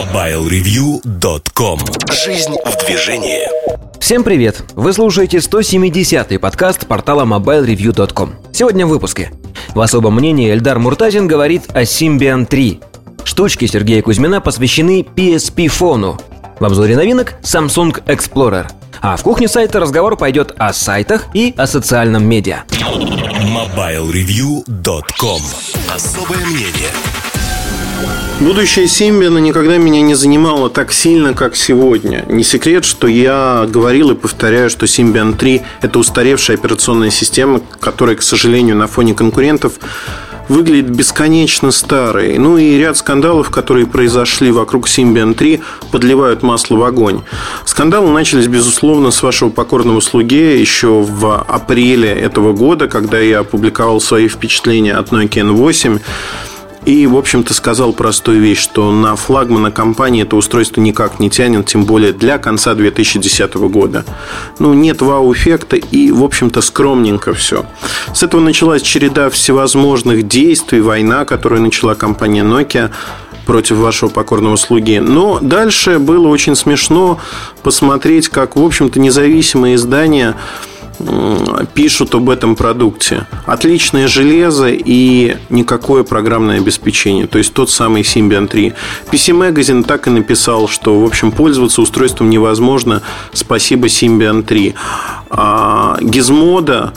MobileReview.com Жизнь в движении. Всем привет! Вы слушаете 170-й подкаст портала MobileReview.com Сегодня в выпуске. В особом мнении Эльдар Муртазин говорит о Symbian 3 Штучки Сергея Кузьмина посвящены PSP-фону В обзоре новинок Samsung Explorer. А в кухне сайта разговор пойдет о сайтах и о социальном медиа. MobileReview.com Особое мнение Будущее Симбиана никогда меня не занимало так сильно, как сегодня. Не секрет, что я говорил и повторяю, что Symbian 3 – это устаревшая операционная система, которая, к сожалению, на фоне конкурентов выглядит бесконечно старой. Ну и ряд скандалов, которые произошли вокруг Symbian 3, подливают масло в огонь. Скандалы начались, безусловно, с вашего покорного слуги еще в апреле этого года, когда я опубликовал свои впечатления от Nokia N8. И, в общем-то, сказал простую вещь, что на флагмана компании это устройство никак не тянет, тем более для конца 2010 года. Ну, нет вау-эффекта и, в общем-то, скромненько все. С этого началась череда всевозможных действий, война, которую начала компания Nokia против вашего покорного слуги. Но дальше было очень смешно посмотреть, как, в общем-то, независимые издания пишут об этом продукте. Отличное железо и никакое программное обеспечение. То есть тот самый Symbian 3. PC Magazine так и написал, что, в общем, пользоваться устройством невозможно. Спасибо Symbian 3. А Gizmodo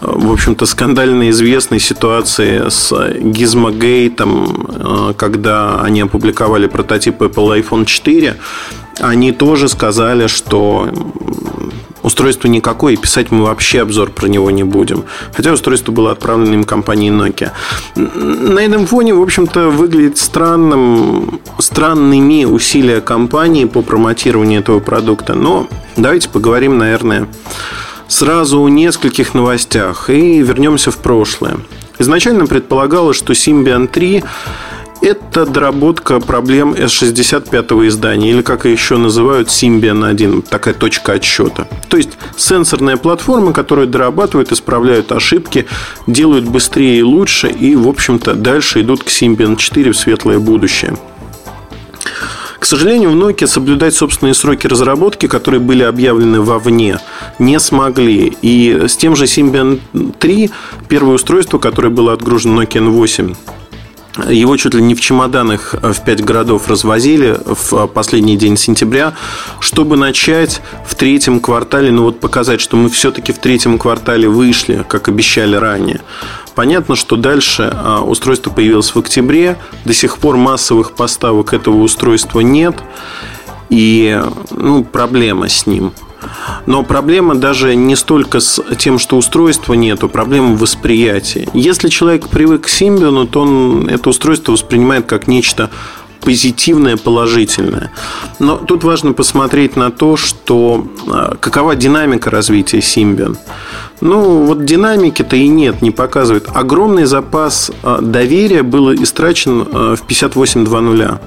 в общем-то, скандально известной ситуации с Gizmogate, когда они опубликовали прототип Apple iPhone 4, они тоже сказали, что Устройство никакое, и писать мы вообще обзор про него не будем. Хотя устройство было отправлено им компанией Nokia. На этом фоне, в общем-то, выглядит странным, странными усилия компании по промотированию этого продукта. Но давайте поговорим, наверное, сразу о нескольких новостях и вернемся в прошлое. Изначально предполагалось, что Symbian 3 это доработка проблем S65 издания, или как еще называют Symbian 1, такая точка отсчета. То есть сенсорная платформа, которая дорабатывает, исправляют ошибки, делают быстрее и лучше, и, в общем-то, дальше идут к Symbian 4 в светлое будущее. К сожалению, в Nokia соблюдать собственные сроки разработки, которые были объявлены вовне, не смогли. И с тем же Symbian 3, первое устройство, которое было отгружено Nokia N8, его чуть ли не в чемоданах в пять городов развозили в последний день сентября, чтобы начать в третьем квартале, ну вот показать, что мы все-таки в третьем квартале вышли, как обещали ранее. Понятно, что дальше а, устройство появилось в октябре, до сих пор массовых поставок этого устройства нет, и ну, проблема с ним – но проблема даже не столько с тем, что устройства нету, проблема в восприятии. Если человек привык к Symbian, то он это устройство воспринимает как нечто позитивное, положительное. Но тут важно посмотреть на то, что а, какова динамика развития Symbian. Ну, вот динамики-то и нет, не показывает. Огромный запас а, доверия был истрачен а, в 58.2.0.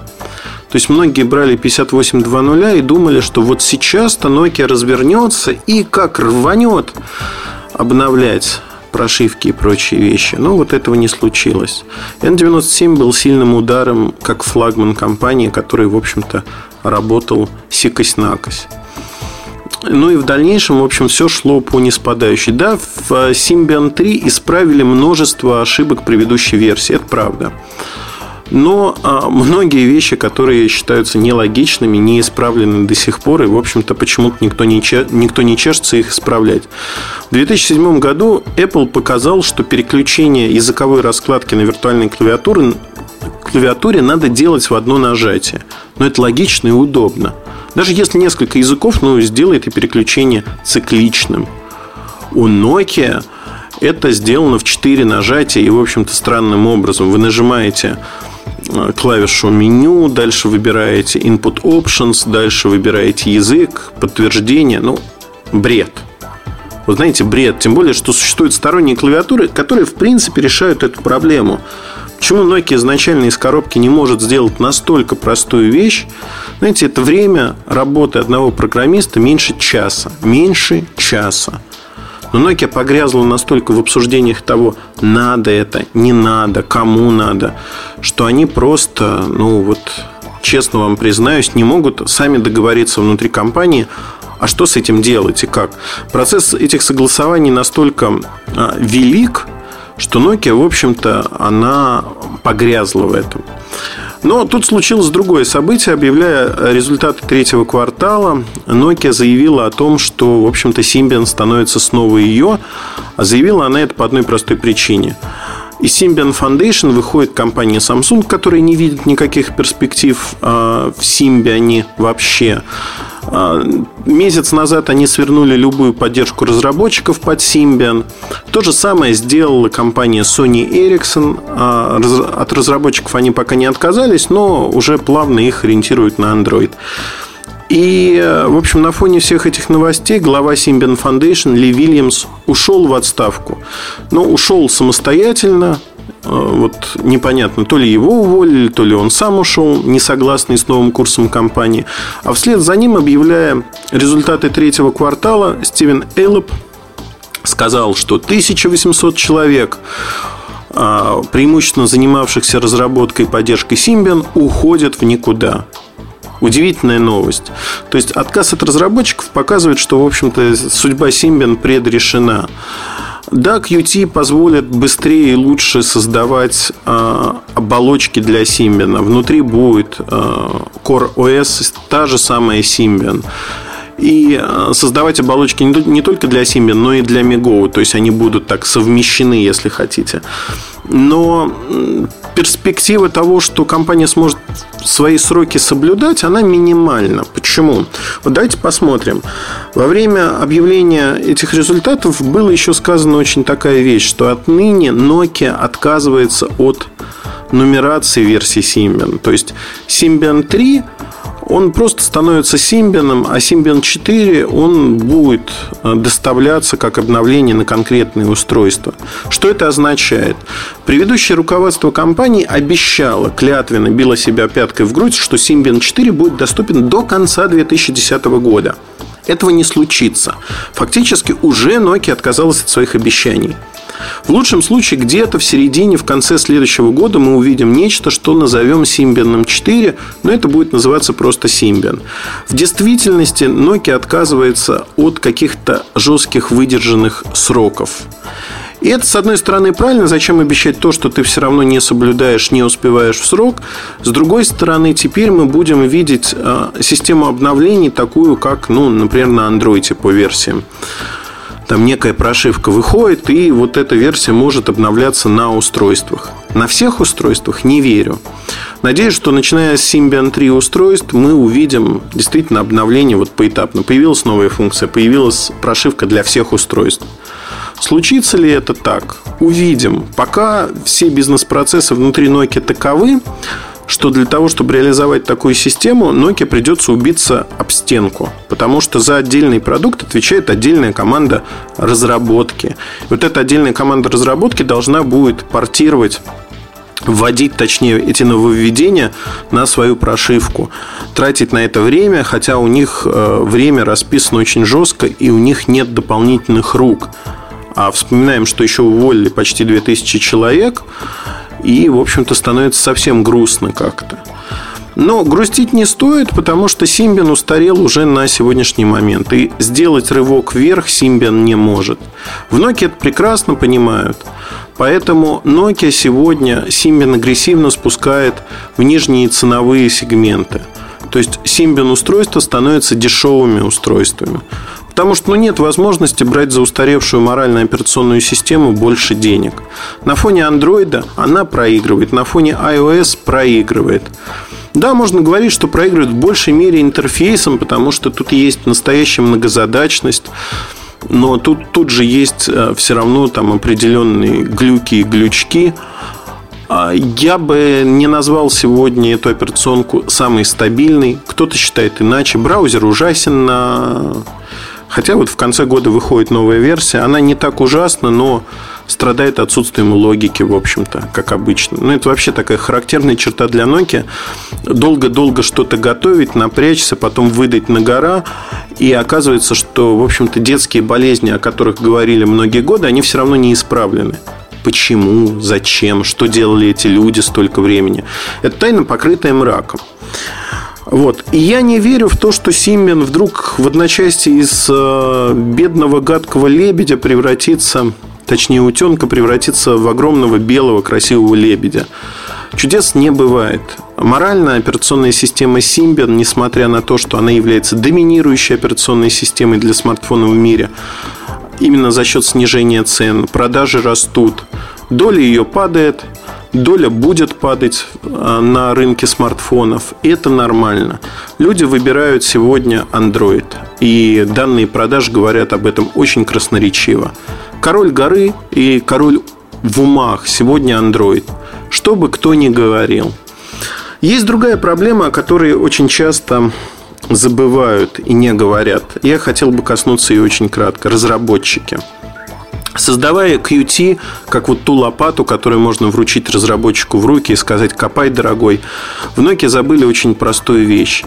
То есть многие брали 58.2.0 и думали, что вот сейчас-то Nokia развернется и как рванет обновлять прошивки и прочие вещи. Но вот этого не случилось. N97 был сильным ударом как флагман компании, который, в общем-то, работал сикость-накость. Ну и в дальнейшем, в общем, все шло по неспадающей. Да, в Symbian 3 исправили множество ошибок предыдущей версии, это правда. Но а, многие вещи, которые считаются нелогичными, не исправлены до сих пор, и, в общем-то, почему-то никто не, никто не чешется их исправлять. В 2007 году Apple показал, что переключение языковой раскладки на виртуальной клавиатуре, клавиатуре надо делать в одно нажатие. Но это логично и удобно. Даже если несколько языков, ну, сделает и переключение цикличным. У Nokia это сделано в 4 нажатия и, в общем-то, странным образом. Вы нажимаете Э, клавишу меню, дальше выбираете Input Options, дальше выбираете язык, подтверждение. Ну, бред. Вы знаете, бред. Тем более, что существуют сторонние клавиатуры, которые, в принципе, решают эту проблему. Почему Nokia изначально из коробки не может сделать настолько простую вещь? Знаете, это время работы одного программиста меньше часа. Меньше часа. Но Nokia погрязла настолько в обсуждениях того, надо это, не надо, кому надо, что они просто, ну вот, честно вам признаюсь, не могут сами договориться внутри компании, а что с этим делать и как. Процесс этих согласований настолько а, велик, что Nokia, в общем-то, она погрязла в этом. Но тут случилось другое событие. Объявляя результаты третьего квартала, Nokia заявила о том, что, в общем-то, Symbian становится снова ее. А заявила она это по одной простой причине. Из Symbian Foundation выходит компания Samsung, которая не видит никаких перспектив а, в Symbian вообще. А, месяц назад они свернули любую поддержку разработчиков под Symbian. То же самое сделала компания Sony Ericsson. А, от разработчиков они пока не отказались, но уже плавно их ориентируют на Android. И, в общем, на фоне всех этих новостей глава Symbian Foundation Ли Вильямс ушел в отставку. Но ушел самостоятельно, Э, вот непонятно, то ли его уволили, то ли он сам ушел, не согласный с новым курсом компании. А вслед за ним, объявляя результаты третьего квартала, Стивен Эйлоп сказал, что 1800 человек а, преимущественно занимавшихся разработкой и поддержкой Symbian, уходят в никуда. Удивительная новость. То есть отказ от разработчиков показывает, что, в общем-то, судьба Symbian предрешена. Да, Qt позволит быстрее и лучше создавать э, оболочки для Symbian. Внутри будет э, Core OS, та же самая Symbian. И э, создавать оболочки не только для Symbian, но и для Migo. То есть они будут так совмещены, если хотите. Но перспектива того, что компания сможет свои сроки соблюдать, она минимальна. Почему? Вот давайте посмотрим. Во время объявления этих результатов было еще сказано очень такая вещь, что отныне Nokia отказывается от нумерации версии Symbian. То есть Symbian 3 он просто становится Symbian, а Symbian 4 он будет э, доставляться как обновление на конкретные устройства. Что это означает? Предыдущее руководство компании обещало, клятвенно било себя пяткой в грудь, что Symbian 4 будет доступен до конца 2010 года. Этого не случится. Фактически уже Nokia отказалась от своих обещаний. В лучшем случае где-то в середине, в конце следующего года мы увидим нечто, что назовем Symbian 4, но это будет называться просто Symbian. В действительности Nokia отказывается от каких-то жестких выдержанных сроков. И это, с одной стороны, правильно. Зачем обещать то, что ты все равно не соблюдаешь, не успеваешь в срок? С другой стороны, теперь мы будем видеть э, систему обновлений такую, как, ну, например, на Android по версиям там некая прошивка выходит, и вот эта версия может обновляться на устройствах. На всех устройствах не верю. Надеюсь, что начиная с Symbian 3 устройств мы увидим действительно обновление вот поэтапно. Появилась новая функция, появилась прошивка для всех устройств. Случится ли это так? Увидим. Пока все бизнес-процессы внутри Nokia таковы, что для того, чтобы реализовать такую систему, Nokia придется убиться об стенку, потому что за отдельный продукт отвечает отдельная команда разработки. Вот эта отдельная команда разработки должна будет портировать вводить, точнее, эти нововведения на свою прошивку. Тратить на это время, хотя у них э, время расписано очень жестко, и у них нет дополнительных рук. А вспоминаем, что еще уволили почти 2000 человек. И, в общем-то, становится совсем грустно как-то. Но грустить не стоит, потому что Симбиан устарел уже на сегодняшний момент. И сделать рывок вверх Симбиан не может. В Nokia это прекрасно понимают. Поэтому Nokia сегодня Symbian агрессивно спускает в нижние ценовые сегменты. То есть Symbian устройства становятся дешевыми устройствами. Потому что ну, нет возможности брать за устаревшую моральную операционную систему больше денег. На фоне андроида она проигрывает, на фоне iOS проигрывает. Да, можно говорить, что проигрывает в большей мере интерфейсом, потому что тут есть настоящая многозадачность. Но тут, тут же есть э, все равно там определенные глюки и глючки. А, я бы не назвал сегодня эту операционку самой стабильной. Кто-то считает иначе. Браузер ужасен на Хотя вот в конце года выходит новая версия. Она не так ужасна, но страдает отсутствием логики, в общем-то, как обычно. Ну, это вообще такая характерная черта для Nokia. Долго-долго что-то готовить, напрячься, потом выдать на гора. И оказывается, что, в общем-то, детские болезни, о которых говорили многие годы, они все равно не исправлены. Почему? Зачем? Что делали эти люди столько времени? Это тайна, покрытая мраком. Вот. И я не верю в то, что Симбин вдруг в одночасье из э, бедного гадкого лебедя превратится, точнее утенка превратится в огромного белого красивого лебедя. Чудес не бывает. Моральная операционная система Symbian, несмотря на то, что она является доминирующей операционной системой для смартфонов в мире, именно за счет снижения цен, продажи растут, доля ее падает, доля будет падать а, на рынке смартфонов. Это нормально. Люди выбирают сегодня Android. И данные продаж говорят об этом очень красноречиво. Король горы и король в умах сегодня Android. Что бы кто ни говорил. Есть другая проблема, о которой очень часто забывают и не говорят. Я хотел бы коснуться ее очень кратко. Разработчики. Создавая Qt, как вот ту лопату, которую можно вручить разработчику в руки и сказать «копай, дорогой», в Nokia забыли очень простую вещь.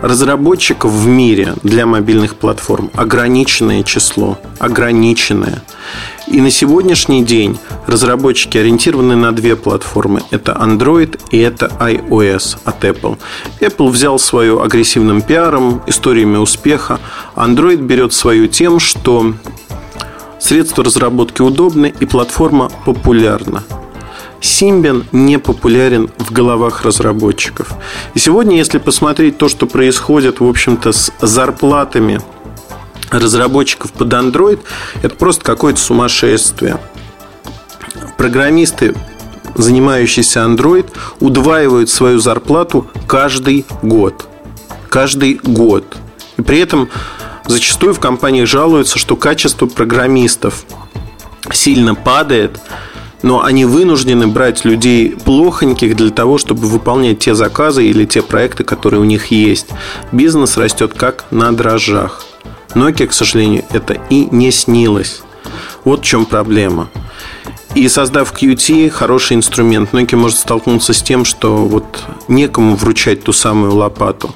Разработчиков в мире для мобильных платформ ограниченное число. Ограниченное. И на сегодняшний день разработчики ориентированы на две платформы. Это Android и это iOS от Apple. Apple взял свою агрессивным пиаром, историями успеха. Android берет свою тем, что средства разработки удобны и платформа популярна. Symbian не популярен в головах разработчиков. И сегодня, если посмотреть то, что происходит, в общем-то, с зарплатами разработчиков под Android, это просто какое-то сумасшествие. Программисты, занимающиеся Android, удваивают свою зарплату каждый год. Каждый год. И при этом зачастую в компаниях жалуются, что качество программистов сильно падает, но они вынуждены брать людей плохоньких для того, чтобы выполнять те заказы или те проекты, которые у них есть. Бизнес растет как на дрожжах. Nokia, к сожалению, это и не снилось. Вот в чем проблема. И создав Qt, хороший инструмент, Nokia может столкнуться с тем, что вот некому вручать ту самую лопату.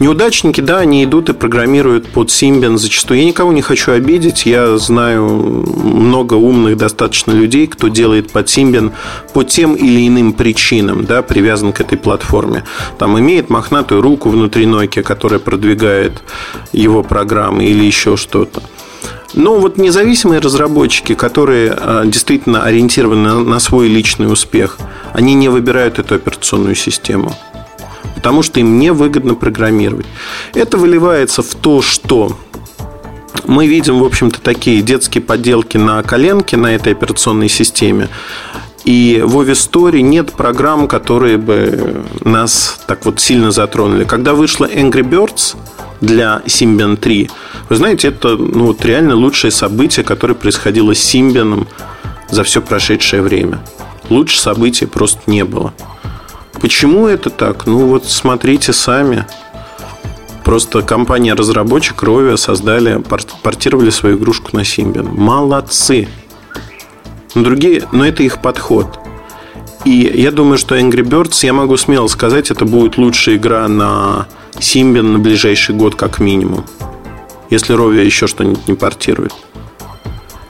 Неудачники, да, они идут и программируют под Symbian зачастую. Я никого не хочу обидеть. Я знаю много умных достаточно людей, кто делает под Symbian по тем или иным причинам, да, привязан к этой платформе. Там имеет мохнатую руку внутри Nokia, которая продвигает его программы или еще что-то. Но вот независимые разработчики, которые а, действительно ориентированы на свой личный успех, они не выбирают эту операционную систему. Потому что им невыгодно программировать. Это выливается в то, что мы видим, в общем-то, такие детские подделки на коленке на этой операционной системе. И в Story нет программ, которые бы нас так вот сильно затронули. Когда вышла Angry Birds для Symbian 3, вы знаете, это ну, вот реально лучшее событие, которое происходило с Симбианом за все прошедшее время. Лучше события просто не было. Почему это так? Ну вот смотрите сами. Просто компания-разработчик Rovia создали, портировали свою игрушку на Symbian. Молодцы. Но другие, но это их подход. И я думаю, что Angry Birds, я могу смело сказать, это будет лучшая игра на Symbian на ближайший год как минимум если Ровия еще что-нибудь не портирует.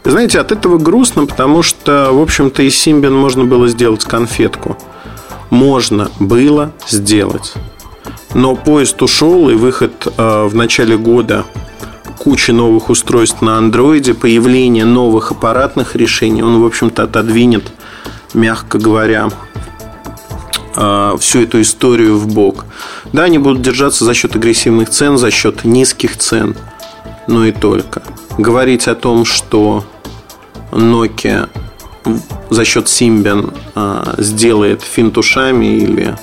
знаете, от этого грустно, потому что, в общем-то, из Symbian можно было сделать конфетку. Можно было сделать. Но поезд ушел, и выход э, в начале года кучи новых устройств на андроиде, появление новых аппаратных решений, он, в общем-то, отодвинет, мягко говоря, э, всю эту историю в бок. Да, они будут держаться за счет агрессивных цен, за счет низких цен – но и только. Говорить о том, что Nokia за счет Symbian а, сделает финт ушами или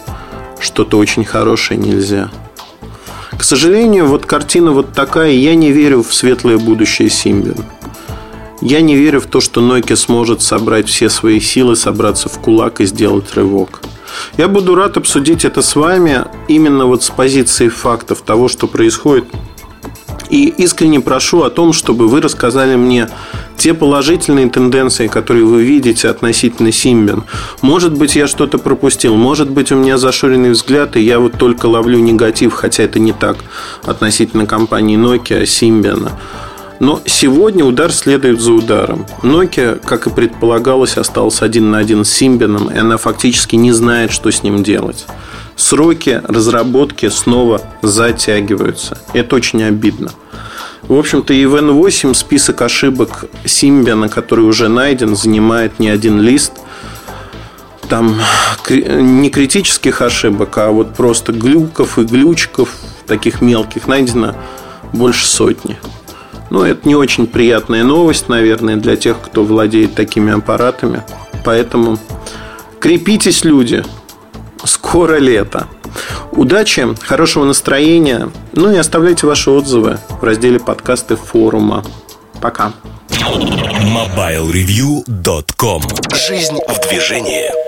что-то очень хорошее нельзя. К сожалению, вот картина вот такая. Я не верю в светлое будущее Symbian. Я не верю в то, что Nokia сможет собрать все свои силы, собраться в кулак и сделать рывок. Я буду рад обсудить это с вами именно вот с позиции фактов того, что происходит и искренне прошу о том, чтобы вы рассказали мне те положительные тенденции, которые вы видите относительно Симбин. Может быть, я что-то пропустил, может быть, у меня зашоренный взгляд, и я вот только ловлю негатив, хотя это не так относительно компании Nokia, Symbian. Но сегодня удар следует за ударом. Nokia, как и предполагалось, остался один на один с Symbian, и она фактически не знает, что с ним делать. Сроки разработки снова затягиваются. Это очень обидно. В общем-то, и в N8 список ошибок Symbian, который уже найден, занимает не один лист. Там не критических ошибок, а вот просто глюков и глючков, таких мелких, найдено больше сотни. Ну, это не очень приятная новость, наверное, для тех, кто владеет такими аппаратами. Поэтому крепитесь, люди. Скоро лето. Удачи, хорошего настроения. Ну и оставляйте ваши отзывы в разделе подкасты форума. Пока. MobileReview.com Жизнь в движении.